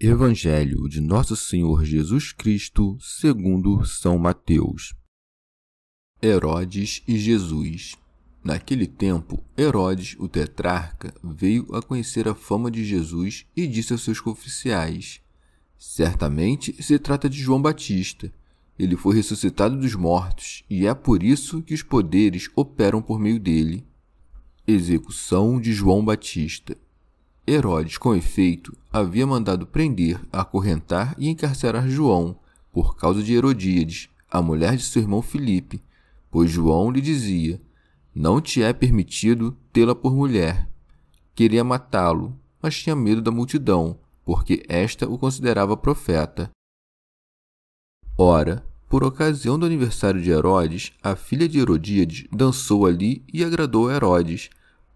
Evangelho de Nosso Senhor Jesus Cristo, segundo São Mateus. Herodes e Jesus. Naquele tempo, Herodes, o tetrarca, veio a conhecer a fama de Jesus e disse aos seus oficiais: Certamente se trata de João Batista. Ele foi ressuscitado dos mortos, e é por isso que os poderes operam por meio dele. Execução de João Batista. Herodes, com efeito, havia mandado prender, acorrentar e encarcerar João, por causa de Herodíades, a mulher de seu irmão Filipe, pois João lhe dizia: Não te é permitido tê-la por mulher. Queria matá-lo, mas tinha medo da multidão, porque esta o considerava profeta. Ora, por ocasião do aniversário de Herodes, a filha de Herodíades dançou ali e agradou a Herodes.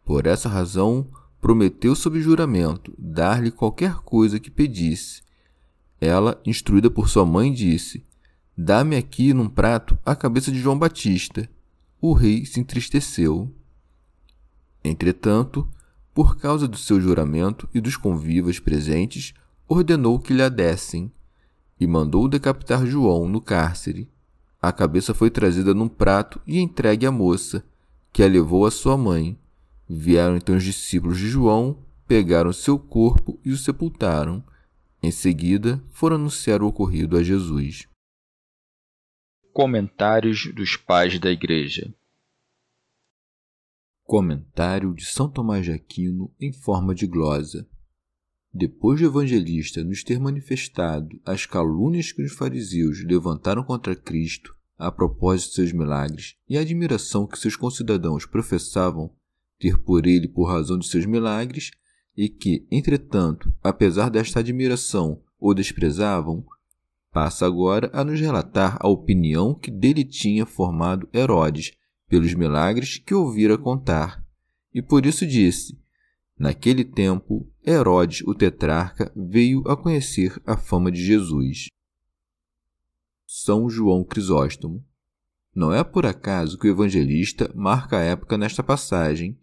Por essa razão, prometeu sob juramento dar-lhe qualquer coisa que pedisse. Ela, instruída por sua mãe, disse: Dá-me aqui num prato a cabeça de João Batista. O rei se entristeceu. Entretanto, por causa do seu juramento e dos convivas presentes, ordenou que lhe a dessem e mandou decapitar João no cárcere. A cabeça foi trazida num prato e entregue à moça, que a levou à sua mãe. Vieram então os discípulos de João, pegaram seu corpo e o sepultaram. Em seguida, foram anunciar o ocorrido a Jesus. Comentários dos Pais da Igreja Comentário de São Tomás de Aquino em forma de glosa. Depois do evangelista nos ter manifestado as calúnias que os fariseus levantaram contra Cristo a propósito de seus milagres e a admiração que seus concidadãos professavam ter por ele por razão de seus milagres, e que, entretanto, apesar desta admiração, o desprezavam, passa agora a nos relatar a opinião que dele tinha formado Herodes pelos milagres que ouvira contar. E por isso disse: Naquele tempo, Herodes, o tetrarca, veio a conhecer a fama de Jesus. São João Crisóstomo. Não é por acaso que o evangelista marca a época nesta passagem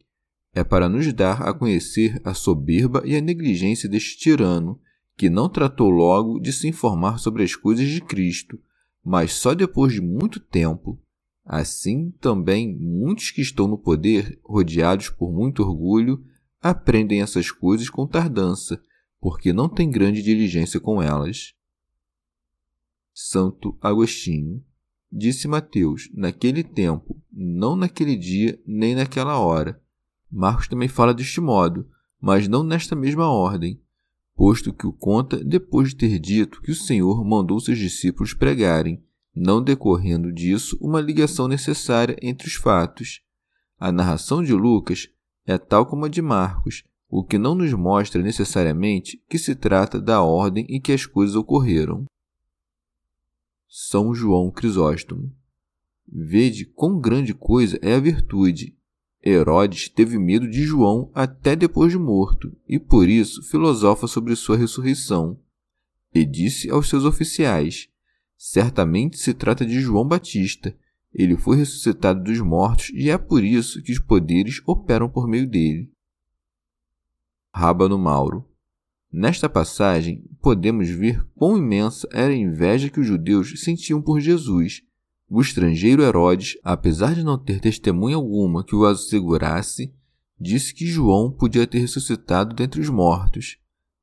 é para nos dar a conhecer a soberba e a negligência deste tirano, que não tratou logo de se informar sobre as coisas de Cristo, mas só depois de muito tempo. Assim, também, muitos que estão no poder, rodeados por muito orgulho, aprendem essas coisas com tardança, porque não têm grande diligência com elas. Santo Agostinho Disse Mateus, naquele tempo, não naquele dia, nem naquela hora, Marcos também fala deste modo, mas não nesta mesma ordem, posto que o conta depois de ter dito que o Senhor mandou seus discípulos pregarem, não decorrendo disso uma ligação necessária entre os fatos. A narração de Lucas é tal como a de Marcos, o que não nos mostra necessariamente que se trata da ordem em que as coisas ocorreram. São João Crisóstomo. Vede quão grande coisa é a virtude Herodes teve medo de João até depois de morto, e por isso filosofa sobre sua ressurreição. E disse aos seus oficiais: Certamente se trata de João Batista. Ele foi ressuscitado dos mortos e é por isso que os poderes operam por meio dele. Rábano Mauro. Nesta passagem, podemos ver quão imensa era a inveja que os judeus sentiam por Jesus o estrangeiro Herodes, apesar de não ter testemunha alguma que o assegurasse, disse que João podia ter ressuscitado dentre os mortos.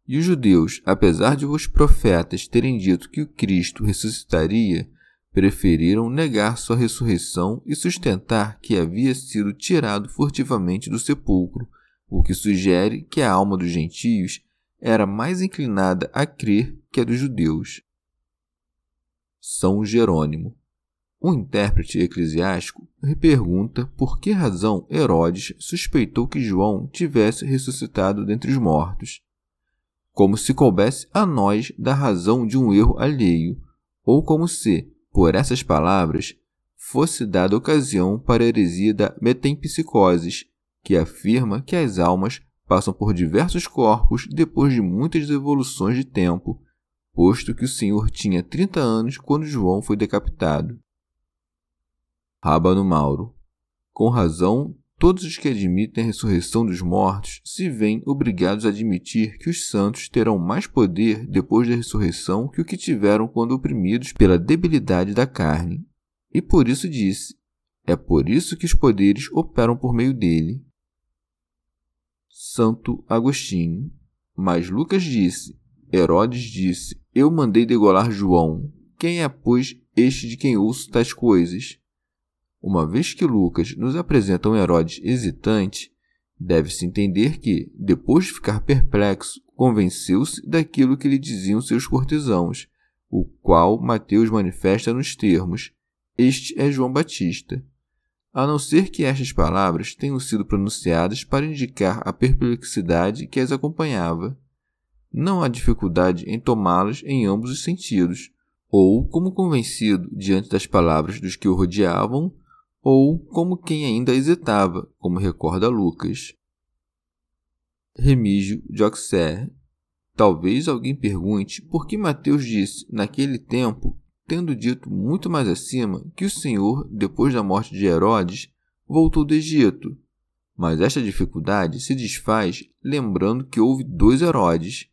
E os judeus, apesar de os profetas terem dito que o Cristo ressuscitaria, preferiram negar sua ressurreição e sustentar que havia sido tirado furtivamente do sepulcro, o que sugere que a alma dos gentios era mais inclinada a crer que a dos judeus. São Jerônimo. Um intérprete eclesiástico pergunta por que razão Herodes suspeitou que João tivesse ressuscitado dentre os mortos, como se coubesse a nós da razão de um erro alheio, ou como se, por essas palavras, fosse dada ocasião para a heresia da metempsicoses, que afirma que as almas passam por diversos corpos depois de muitas evoluções de tempo, posto que o Senhor tinha 30 anos quando João foi decapitado. Rábano Mauro. Com razão, todos os que admitem a ressurreição dos mortos se veem obrigados a admitir que os santos terão mais poder depois da ressurreição que o que tiveram quando oprimidos pela debilidade da carne. E por isso disse: é por isso que os poderes operam por meio dele. Santo Agostinho. Mas Lucas disse: Herodes disse: Eu mandei degolar João. Quem é, pois, este de quem ouço tais coisas? Uma vez que Lucas nos apresenta um Herodes hesitante, deve-se entender que, depois de ficar perplexo, convenceu-se daquilo que lhe diziam seus cortesãos, o qual Mateus manifesta nos termos: Este é João Batista a não ser que estas palavras tenham sido pronunciadas para indicar a perplexidade que as acompanhava. Não há dificuldade em tomá-las em ambos os sentidos, ou como convencido diante das palavras dos que o rodeavam, ou como quem ainda hesitava, como recorda Lucas. Remígio de Auxerre. Talvez alguém pergunte por que Mateus disse, naquele tempo, tendo dito muito mais acima que o Senhor, depois da morte de Herodes, voltou do Egito. Mas esta dificuldade se desfaz lembrando que houve dois Herodes.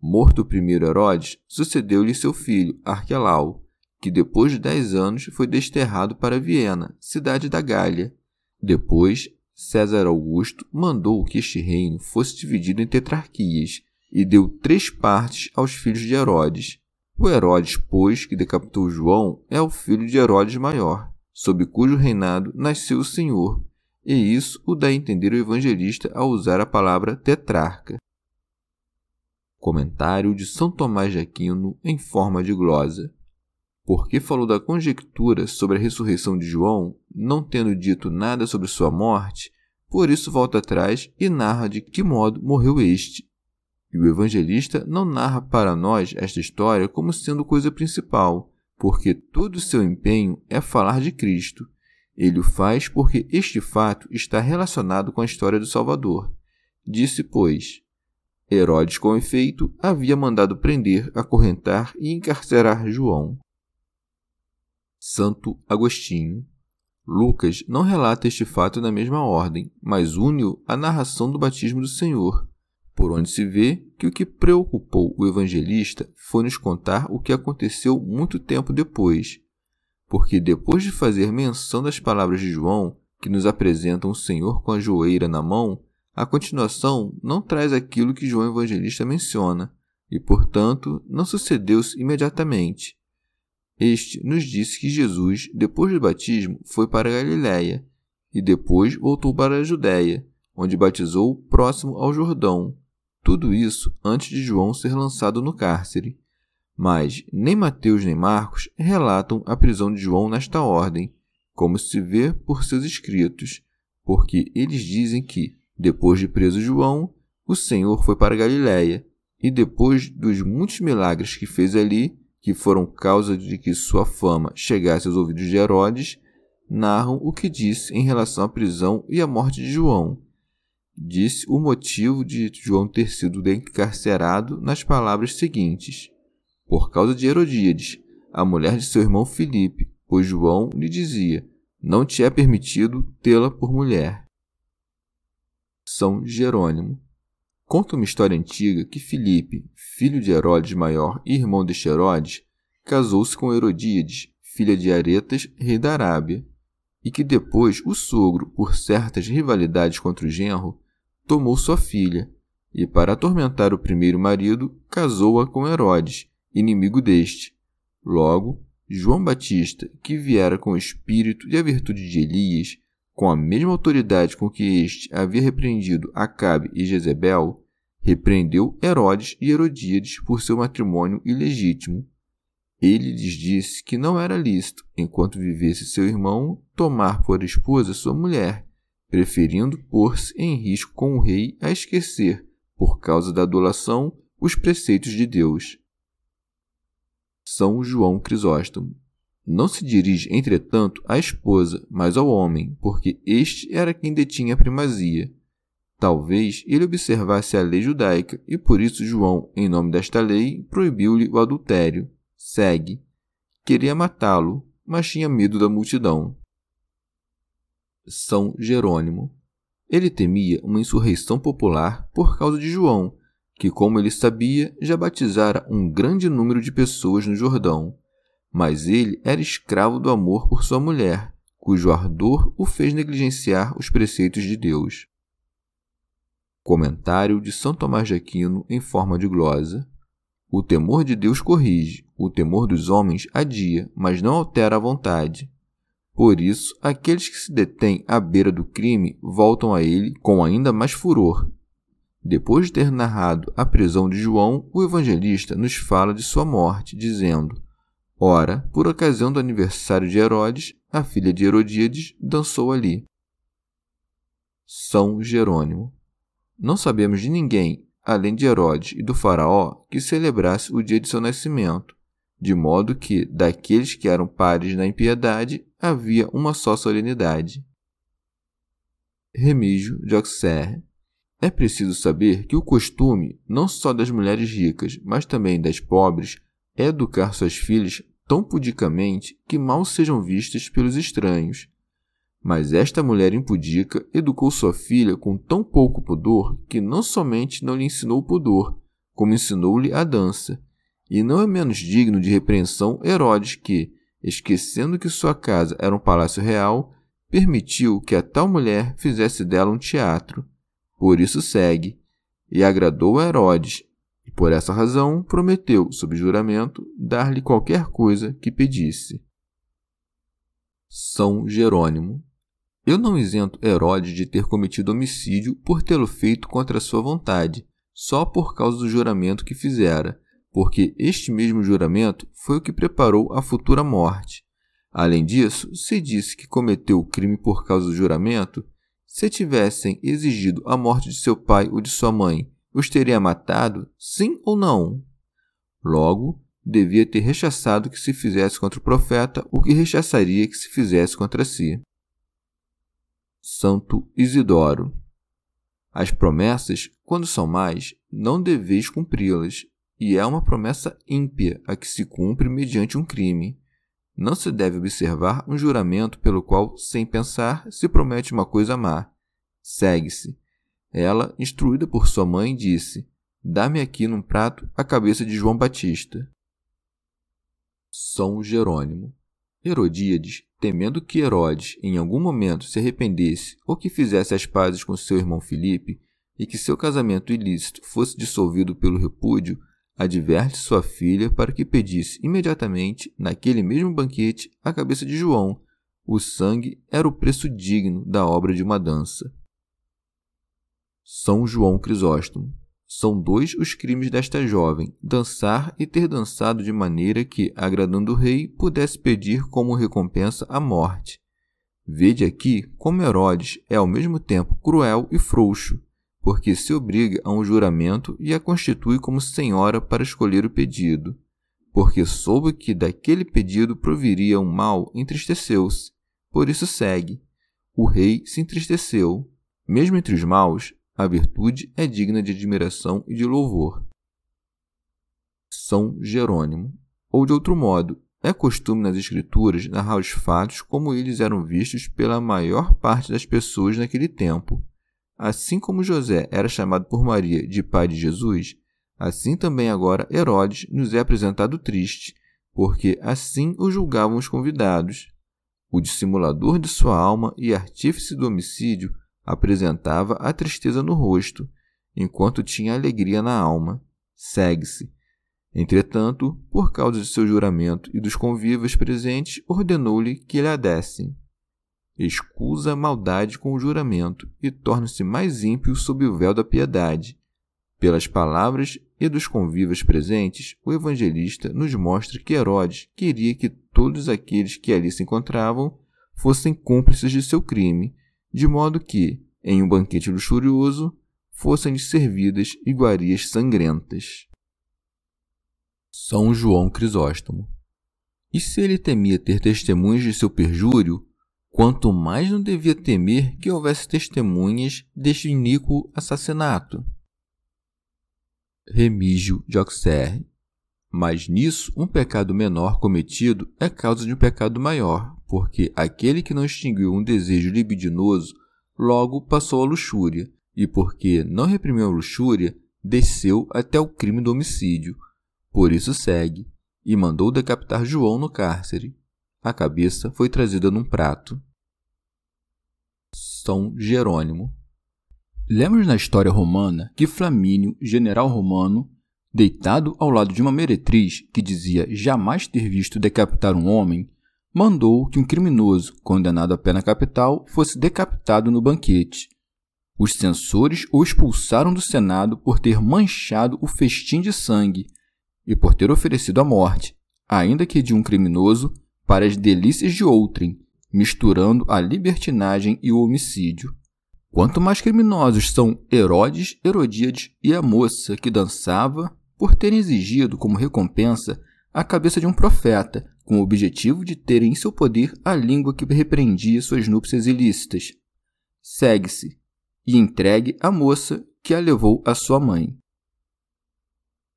Morto o primeiro Herodes, sucedeu-lhe seu filho, Arquelau, que depois de dez anos foi desterrado para Viena, cidade da Gália. Depois, César Augusto mandou que este reino fosse dividido em tetrarquias e deu três partes aos filhos de Herodes. O Herodes, pois, que decapitou João, é o filho de Herodes maior, sob cujo reinado nasceu o Senhor, e isso o dá a entender o evangelista ao usar a palavra tetrarca. Comentário de São Tomás de Aquino em forma de glosa. Porque falou da conjectura sobre a ressurreição de João, não tendo dito nada sobre sua morte, por isso volta atrás e narra de que modo morreu este, e o evangelista não narra para nós esta história como sendo coisa principal, porque todo o seu empenho é falar de Cristo. Ele o faz porque este fato está relacionado com a história do Salvador. Disse, pois, Herodes, com efeito, havia mandado prender, acorrentar e encarcerar João. Santo Agostinho. Lucas não relata este fato na mesma ordem, mas une-o à narração do batismo do Senhor, por onde se vê que o que preocupou o evangelista foi nos contar o que aconteceu muito tempo depois, porque depois de fazer menção das palavras de João, que nos apresentam o Senhor com a joeira na mão, a continuação não traz aquilo que João Evangelista menciona, e, portanto, não sucedeu-se imediatamente. Este nos disse que Jesus, depois do batismo, foi para Galiléia, e depois voltou para a Judéia, onde batizou próximo ao Jordão, tudo isso antes de João ser lançado no cárcere. Mas nem Mateus nem Marcos relatam a prisão de João nesta ordem, como se vê por seus escritos, porque eles dizem que, depois de preso João, o Senhor foi para Galiléia, e depois dos muitos milagres que fez ali, que foram causa de que sua fama chegasse aos ouvidos de Herodes, narram o que disse em relação à prisão e à morte de João, disse o motivo de João ter sido encarcerado nas palavras seguintes: Por causa de Herodíades, a mulher de seu irmão Filipe, pois João lhe dizia: Não te é permitido tê-la por mulher. São Jerônimo. Conta uma história antiga que Filipe, filho de Herodes Maior e irmão de Herodes, casou-se com Herodíades, filha de Aretas, rei da Arábia, e que depois o sogro, por certas rivalidades contra o genro, tomou sua filha, e, para atormentar o primeiro marido, casou-a com Herodes, inimigo deste. Logo, João Batista, que viera com o espírito e a virtude de Elias, com a mesma autoridade com que este havia repreendido Acabe e Jezebel, repreendeu Herodes e Herodíades por seu matrimônio ilegítimo. Ele lhes disse que não era lícito, enquanto vivesse seu irmão, tomar por esposa sua mulher, preferindo pôr-se em risco com o rei a esquecer, por causa da adulação, os preceitos de Deus. São João Crisóstomo. Não se dirige, entretanto, à esposa, mas ao homem, porque este era quem detinha a primazia. Talvez ele observasse a lei judaica e por isso João, em nome desta lei, proibiu-lhe o adultério. Segue. Queria matá-lo, mas tinha medo da multidão. São Jerônimo. Ele temia uma insurreição popular por causa de João, que, como ele sabia, já batizara um grande número de pessoas no Jordão. Mas ele era escravo do amor por sua mulher, cujo ardor o fez negligenciar os preceitos de Deus. Comentário de São Tomás de Aquino em forma de glosa. O temor de Deus corrige, o temor dos homens adia, mas não altera a vontade. Por isso, aqueles que se detêm à beira do crime voltam a ele com ainda mais furor. Depois de ter narrado a prisão de João, o evangelista nos fala de sua morte, dizendo: Ora, por ocasião do aniversário de Herodes, a filha de Herodíades dançou ali. São Jerônimo. Não sabemos de ninguém, além de Herodes e do Faraó, que celebrasse o dia de seu nascimento, de modo que, daqueles que eram pares na impiedade, havia uma só solenidade. Remígio de Auxerre. É preciso saber que o costume, não só das mulheres ricas, mas também das pobres, educar suas filhas tão pudicamente que mal sejam vistas pelos estranhos. Mas esta mulher impudica educou sua filha com tão pouco pudor que não somente não lhe ensinou o pudor, como ensinou-lhe a dança. E não é menos digno de repreensão Herodes que, esquecendo que sua casa era um palácio real, permitiu que a tal mulher fizesse dela um teatro. Por isso segue. E agradou a Herodes, por essa razão prometeu, sob juramento, dar-lhe qualquer coisa que pedisse. São Jerônimo. Eu não isento Herodes de ter cometido homicídio por tê-lo feito contra sua vontade, só por causa do juramento que fizera, porque este mesmo juramento foi o que preparou a futura morte. Além disso, se disse que cometeu o crime por causa do juramento, se tivessem exigido a morte de seu pai ou de sua mãe os teria matado, sim ou não? Logo, devia ter rechaçado que se fizesse contra o profeta o que rechaçaria que se fizesse contra si. Santo Isidoro. As promessas, quando são mais, não deveis cumpri-las, e é uma promessa ímpia a que se cumpre mediante um crime. Não se deve observar um juramento pelo qual, sem pensar, se promete uma coisa má. Segue-se ela, instruída por sua mãe, disse: Dá-me aqui num prato a cabeça de João Batista. São Jerônimo. Herodíades, temendo que Herodes em algum momento se arrependesse ou que fizesse as pazes com seu irmão Filipe e que seu casamento ilícito fosse dissolvido pelo repúdio, adverte sua filha para que pedisse imediatamente, naquele mesmo banquete, a cabeça de João. O sangue era o preço digno da obra de uma dança. São João Crisóstomo. São dois os crimes desta jovem: dançar e ter dançado de maneira que, agradando o rei, pudesse pedir como recompensa a morte. Vede aqui como Herodes é ao mesmo tempo cruel e frouxo, porque se obriga a um juramento e a constitui como senhora para escolher o pedido. Porque soube que daquele pedido proviria um mal, entristeceu-se. Por isso segue. O rei se entristeceu. Mesmo entre os maus, a virtude é digna de admiração e de louvor. São Jerônimo. Ou de outro modo, é costume nas Escrituras narrar os fatos como eles eram vistos pela maior parte das pessoas naquele tempo. Assim como José era chamado por Maria de pai de Jesus, assim também agora Herodes nos é apresentado triste, porque assim o julgavam os convidados. O dissimulador de sua alma e artífice do homicídio apresentava a tristeza no rosto, enquanto tinha alegria na alma. Segue-se. Entretanto, por causa de seu juramento e dos convivas presentes, ordenou-lhe que lhe adessem. Escusa a maldade com o juramento e torna-se mais ímpio sob o véu da piedade. Pelas palavras e dos convivas presentes, o evangelista nos mostra que Herodes queria que todos aqueles que ali se encontravam fossem cúmplices de seu crime, de modo que, em um banquete luxurioso, fossem-lhes servidas iguarias sangrentas. São João Crisóstomo. E se ele temia ter testemunhas de seu perjúrio, quanto mais não devia temer que houvesse testemunhas deste iníquo assassinato. Remígio de Auxerre. Mas nisso, um pecado menor cometido é causa de um pecado maior, porque aquele que não extinguiu um desejo libidinoso logo passou à luxúria, e porque não reprimiu a luxúria, desceu até o crime do homicídio, por isso segue, e mandou decapitar João no cárcere. A cabeça foi trazida num prato. São Jerônimo. Lemos na história romana que Flamínio, general romano, deitado ao lado de uma meretriz que dizia jamais ter visto decapitar um homem, mandou que um criminoso condenado à pena capital fosse decapitado no banquete. Os censores o expulsaram do Senado por ter manchado o festim de sangue e por ter oferecido a morte, ainda que de um criminoso, para as delícias de outrem, misturando a libertinagem e o homicídio. Quanto mais criminosos são Herodes, Herodíades e a moça que dançava por terem exigido como recompensa a cabeça de um profeta, com o objetivo de terem em seu poder a língua que repreendia suas núpcias ilícitas. Segue-se e entregue a moça que a levou à sua mãe.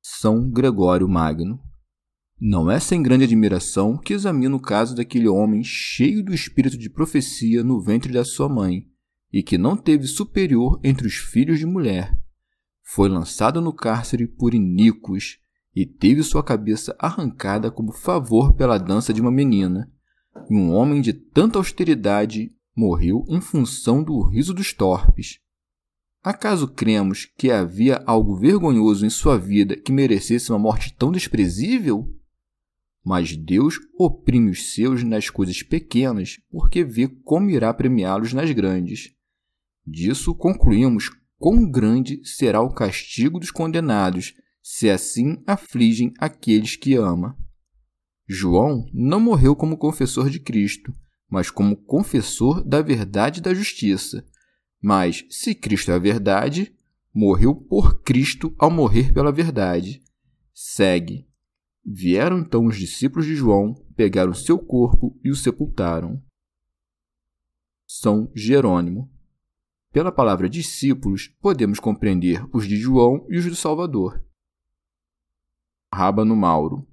São Gregório Magno. Não é sem grande admiração que examino o caso daquele homem cheio do espírito de profecia no ventre da sua mãe, e que não teve superior entre os filhos de mulher. Foi lançado no cárcere por iníquos e teve sua cabeça arrancada como favor pela dança de uma menina. E um homem de tanta austeridade morreu em função do riso dos torpes. Acaso cremos que havia algo vergonhoso em sua vida que merecesse uma morte tão desprezível? Mas Deus oprime os seus nas coisas pequenas, porque vê como irá premiá-los nas grandes. Disso concluímos quão grande será o castigo dos condenados, se assim afligem aqueles que ama. João não morreu como confessor de Cristo, mas como confessor da verdade e da justiça mas, se Cristo é a verdade, morreu por Cristo ao morrer pela verdade. Segue. Vieram então os discípulos de João, pegaram seu corpo e o sepultaram. São Jerônimo. Pela palavra discípulos, podemos compreender os de João e os do Salvador. Rábano Mauro.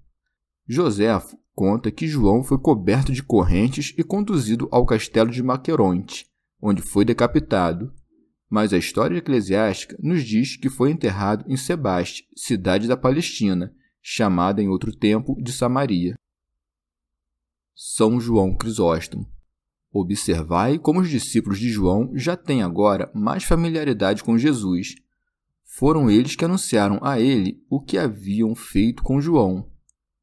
Joséfo conta que João foi coberto de correntes e conduzido ao castelo de Maqueronte, onde foi decapitado, mas a história eclesiástica nos diz que foi enterrado em Sebaste, cidade da Palestina, chamada em outro tempo de Samaria. São João Crisóstomo. Observai como os discípulos de João já têm agora mais familiaridade com Jesus. Foram eles que anunciaram a ele o que haviam feito com João.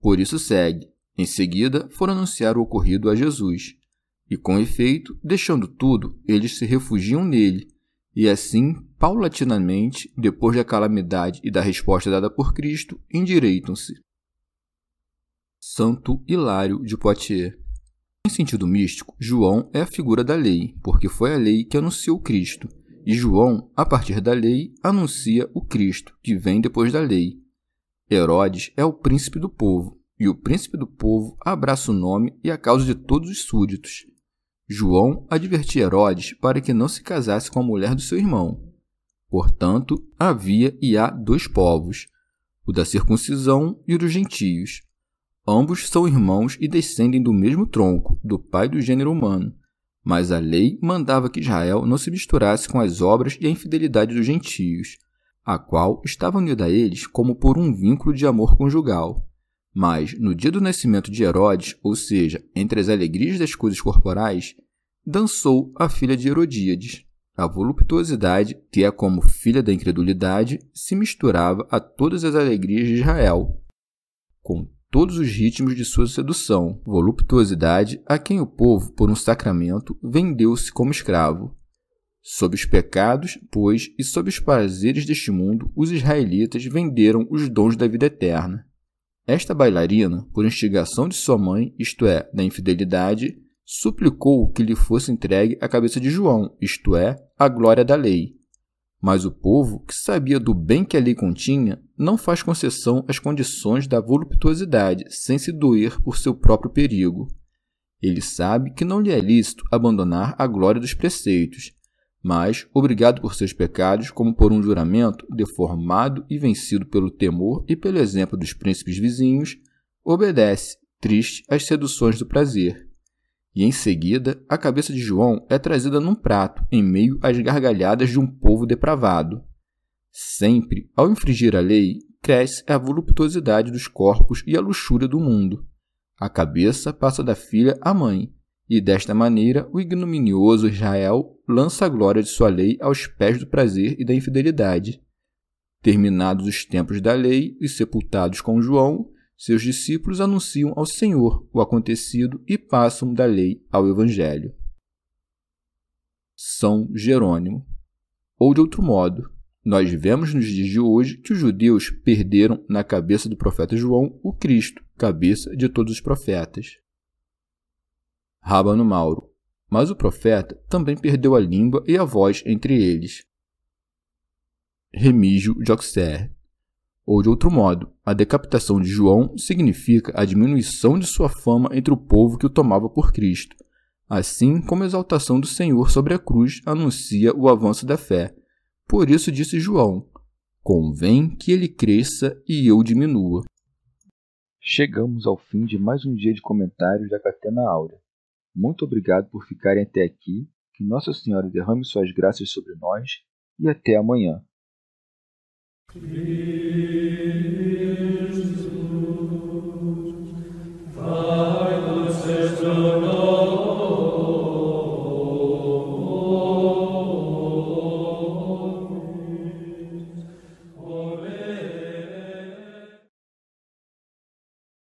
Por isso segue. Em seguida, foram anunciar o ocorrido a Jesus. E com efeito, deixando tudo, eles se refugiam nele, e assim, paulatinamente, depois da calamidade e da resposta dada por Cristo, endireitam-se. Santo Hilário de Poitiers. Em sentido místico, João é a figura da lei, porque foi a lei que anunciou Cristo, e João, a partir da lei, anuncia o Cristo, que vem depois da lei. Herodes é o príncipe do povo, e o príncipe do povo abraça o nome e a causa de todos os súditos. João advertia Herodes para que não se casasse com a mulher do seu irmão. Portanto, havia e há dois povos, o da circuncisão e o dos gentios. Ambos são irmãos e descendem do mesmo tronco, do pai do gênero humano. Mas a lei mandava que Israel não se misturasse com as obras e a infidelidade dos gentios, a qual estava unida a eles como por um vínculo de amor conjugal. Mas, no dia do nascimento de Herodes, ou seja, entre as alegrias das coisas corporais, dançou a filha de Herodíades. A voluptuosidade, que é como filha da incredulidade, se misturava a todas as alegrias de Israel, com todos os ritmos de sua sedução, voluptuosidade a quem o povo, por um sacramento, vendeu-se como escravo. Sob os pecados, pois, e sob os prazeres deste mundo, os israelitas venderam os dons da vida eterna. Esta bailarina, por instigação de sua mãe, isto é, da infidelidade, suplicou que lhe fosse entregue a cabeça de João, isto é, a glória da lei. Mas o povo, que sabia do bem que a lei continha, não faz concessão às condições da voluptuosidade, sem se doer por seu próprio perigo. Ele sabe que não lhe é lícito abandonar a glória dos preceitos, mas, obrigado por seus pecados, como por um juramento, deformado e vencido pelo temor e pelo exemplo dos príncipes vizinhos, obedece, triste, às seduções do prazer e em seguida a cabeça de João é trazida num prato, em meio às gargalhadas de um povo depravado. Sempre, ao infringir a lei, cresce a voluptuosidade dos corpos e a luxúria do mundo. A cabeça passa da filha à mãe, e desta maneira o ignominioso Israel lança a glória de sua lei aos pés do prazer e da infidelidade. Terminados os tempos da lei e sepultados com João, seus discípulos anunciam ao Senhor o acontecido e passam da lei ao Evangelho. São Jerônimo. Ou de outro modo, nós vemos nos dias de hoje que os judeus perderam na cabeça do profeta João o Cristo, cabeça de todos os profetas. Rábano Mauro. Mas o profeta também perdeu a língua e a voz entre eles. Remígio de Auxerre. Ou de outro modo, a decapitação de João significa a diminuição de sua fama entre o povo que o tomava por Cristo, assim como a exaltação do Senhor sobre a cruz anuncia o avanço da fé. Por isso disse João: Convém que ele cresça e eu diminua. Chegamos ao fim de mais um dia de comentários da Catena Áurea. Muito obrigado por ficarem até aqui. Que Nossa Senhora derrame suas graças sobre nós e até amanhã. Jesus,